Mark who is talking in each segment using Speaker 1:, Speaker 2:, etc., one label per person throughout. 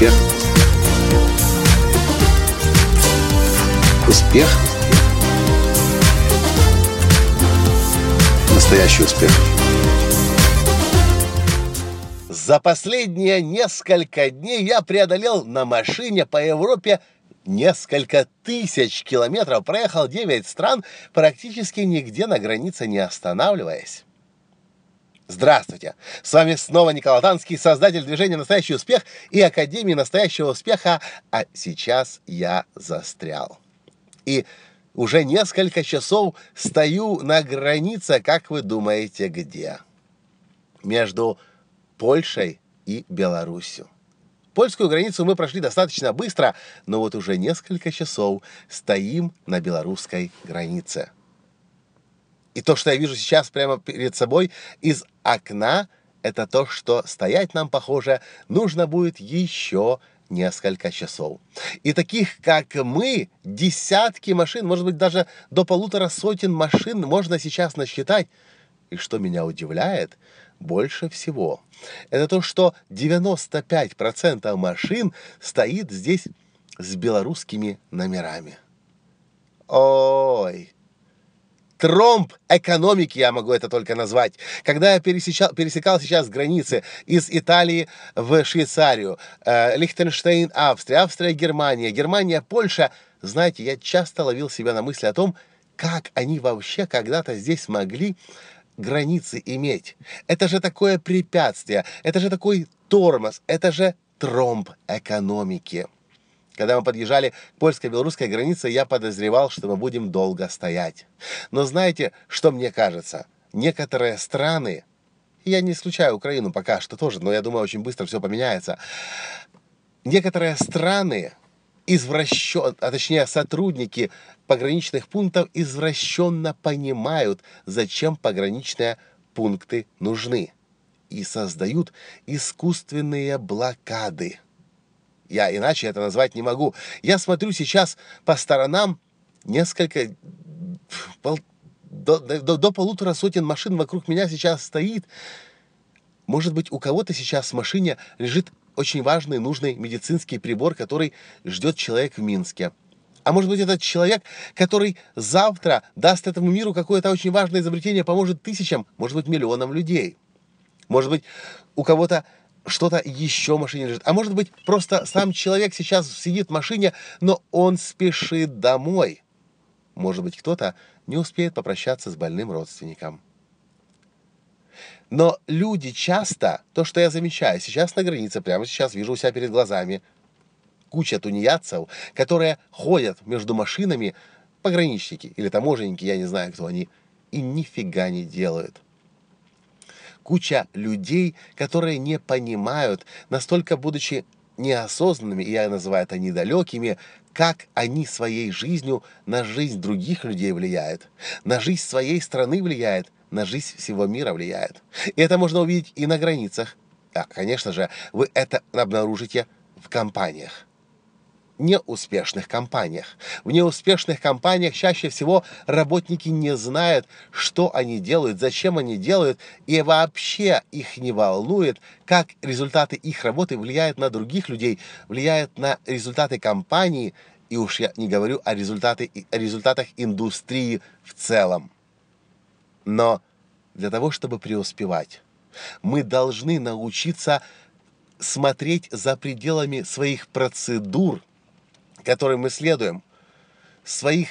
Speaker 1: Успех. Успех. Настоящий успех.
Speaker 2: За последние несколько дней я преодолел на машине по Европе несколько тысяч километров, проехал 9 стран, практически нигде на границе не останавливаясь. Здравствуйте! С вами снова Николай Танский, создатель движения «Настоящий успех» и Академии «Настоящего успеха», а сейчас я застрял. И уже несколько часов стою на границе, как вы думаете, где? Между Польшей и Беларусью. Польскую границу мы прошли достаточно быстро, но вот уже несколько часов стоим на белорусской границе. И то, что я вижу сейчас прямо перед собой из окна, это то, что стоять нам, похоже, нужно будет еще несколько часов. И таких, как мы, десятки машин, может быть, даже до полутора сотен машин можно сейчас насчитать. И что меня удивляет больше всего, это то, что 95% машин стоит здесь с белорусскими номерами. Ой, тромб экономики, я могу это только назвать. Когда я пересечал, пересекал сейчас границы из Италии в Швейцарию, э, Лихтенштейн, Австрия, Австрия, Германия, Германия, Польша, знаете, я часто ловил себя на мысли о том, как они вообще когда-то здесь могли границы иметь. Это же такое препятствие, это же такой тормоз, это же тромб экономики. Когда мы подъезжали к польско-белорусской границе, я подозревал, что мы будем долго стоять. Но знаете, что мне кажется? Некоторые страны, я не исключаю Украину пока что тоже, но я думаю, очень быстро все поменяется. Некоторые страны извращен, а точнее сотрудники пограничных пунктов извращенно понимают, зачем пограничные пункты нужны и создают искусственные блокады. Я иначе это назвать не могу. Я смотрю сейчас по сторонам несколько... Пол, до, до, до полутора сотен машин вокруг меня сейчас стоит. Может быть, у кого-то сейчас в машине лежит очень важный, нужный медицинский прибор, который ждет человек в Минске. А может быть, этот человек, который завтра даст этому миру какое-то очень важное изобретение, поможет тысячам, может быть, миллионам людей. Может быть, у кого-то что-то еще в машине лежит. А может быть, просто сам человек сейчас сидит в машине, но он спешит домой. Может быть, кто-то не успеет попрощаться с больным родственником. Но люди часто, то, что я замечаю, сейчас на границе, прямо сейчас вижу у себя перед глазами, куча тунеядцев, которые ходят между машинами, пограничники или таможенники, я не знаю, кто они, и нифига не делают куча людей, которые не понимают, настолько будучи неосознанными, и я называю это недалекими, как они своей жизнью на жизнь других людей влияют, на жизнь своей страны влияет, на жизнь всего мира влияет. И это можно увидеть и на границах. А, конечно же, вы это обнаружите в компаниях неуспешных компаниях. В неуспешных компаниях чаще всего работники не знают, что они делают, зачем они делают, и вообще их не волнует, как результаты их работы влияют на других людей, влияют на результаты компании, и уж я не говорю о, результаты, о результатах индустрии в целом. Но для того, чтобы преуспевать, мы должны научиться смотреть за пределами своих процедур – которым мы следуем, своих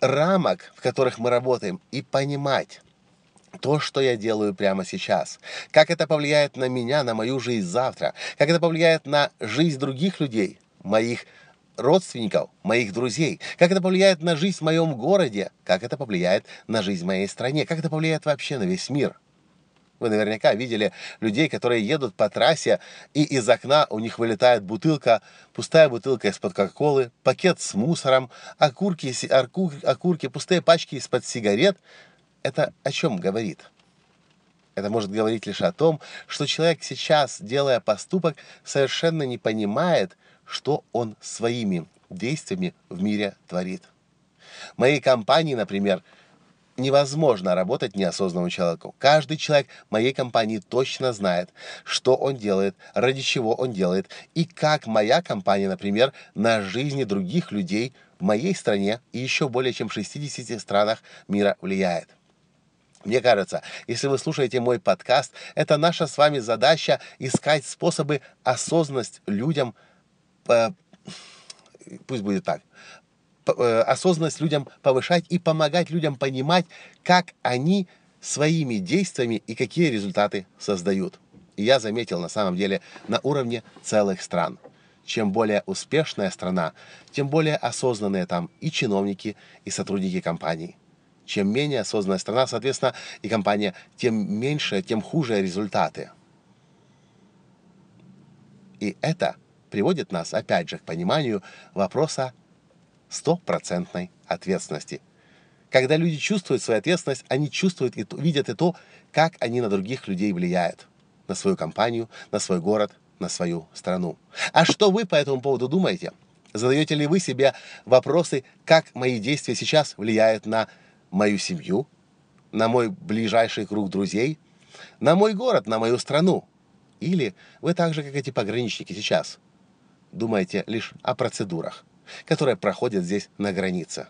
Speaker 2: рамок, в которых мы работаем, и понимать то, что я делаю прямо сейчас, как это повлияет на меня, на мою жизнь завтра, как это повлияет на жизнь других людей, моих родственников, моих друзей, как это повлияет на жизнь в моем городе, как это повлияет на жизнь в моей стране, как это повлияет вообще на весь мир. Вы наверняка видели людей, которые едут по трассе, и из окна у них вылетает бутылка, пустая бутылка из-под Кока-Колы, пакет с мусором, окурки, окурки, пустые пачки из-под сигарет. Это о чем говорит? Это может говорить лишь о том, что человек сейчас, делая поступок, совершенно не понимает, что он своими действиями в мире творит. Моей компании, например, невозможно работать неосознанному человеку. Каждый человек моей компании точно знает, что он делает, ради чего он делает, и как моя компания, например, на жизни других людей в моей стране и еще более чем в 60 странах мира влияет. Мне кажется, если вы слушаете мой подкаст, это наша с вами задача искать способы осознанность людям, э, пусть будет так, осознанность людям повышать и помогать людям понимать, как они своими действиями и какие результаты создают. И я заметил на самом деле на уровне целых стран. Чем более успешная страна, тем более осознанные там и чиновники, и сотрудники компаний. Чем менее осознанная страна, соответственно, и компания, тем меньше, тем хуже результаты. И это приводит нас, опять же, к пониманию вопроса стопроцентной ответственности. Когда люди чувствуют свою ответственность, они чувствуют и видят и то, как они на других людей влияют. На свою компанию, на свой город, на свою страну. А что вы по этому поводу думаете? Задаете ли вы себе вопросы, как мои действия сейчас влияют на мою семью, на мой ближайший круг друзей, на мой город, на мою страну. Или вы так же, как эти пограничники сейчас, думаете лишь о процедурах, которые проходят здесь на границе.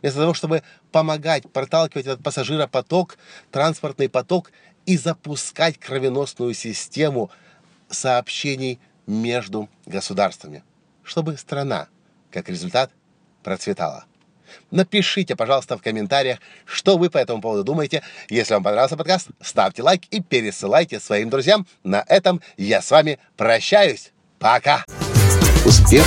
Speaker 2: Вместо того, чтобы помогать проталкивать этот пассажиропоток, транспортный поток и запускать кровеносную систему сообщений между государствами, чтобы страна, как результат, процветала. Напишите, пожалуйста, в комментариях, что вы по этому поводу думаете. Если вам понравился подкаст, ставьте лайк и пересылайте своим друзьям. На этом я с вами прощаюсь. Пока!
Speaker 1: Успех!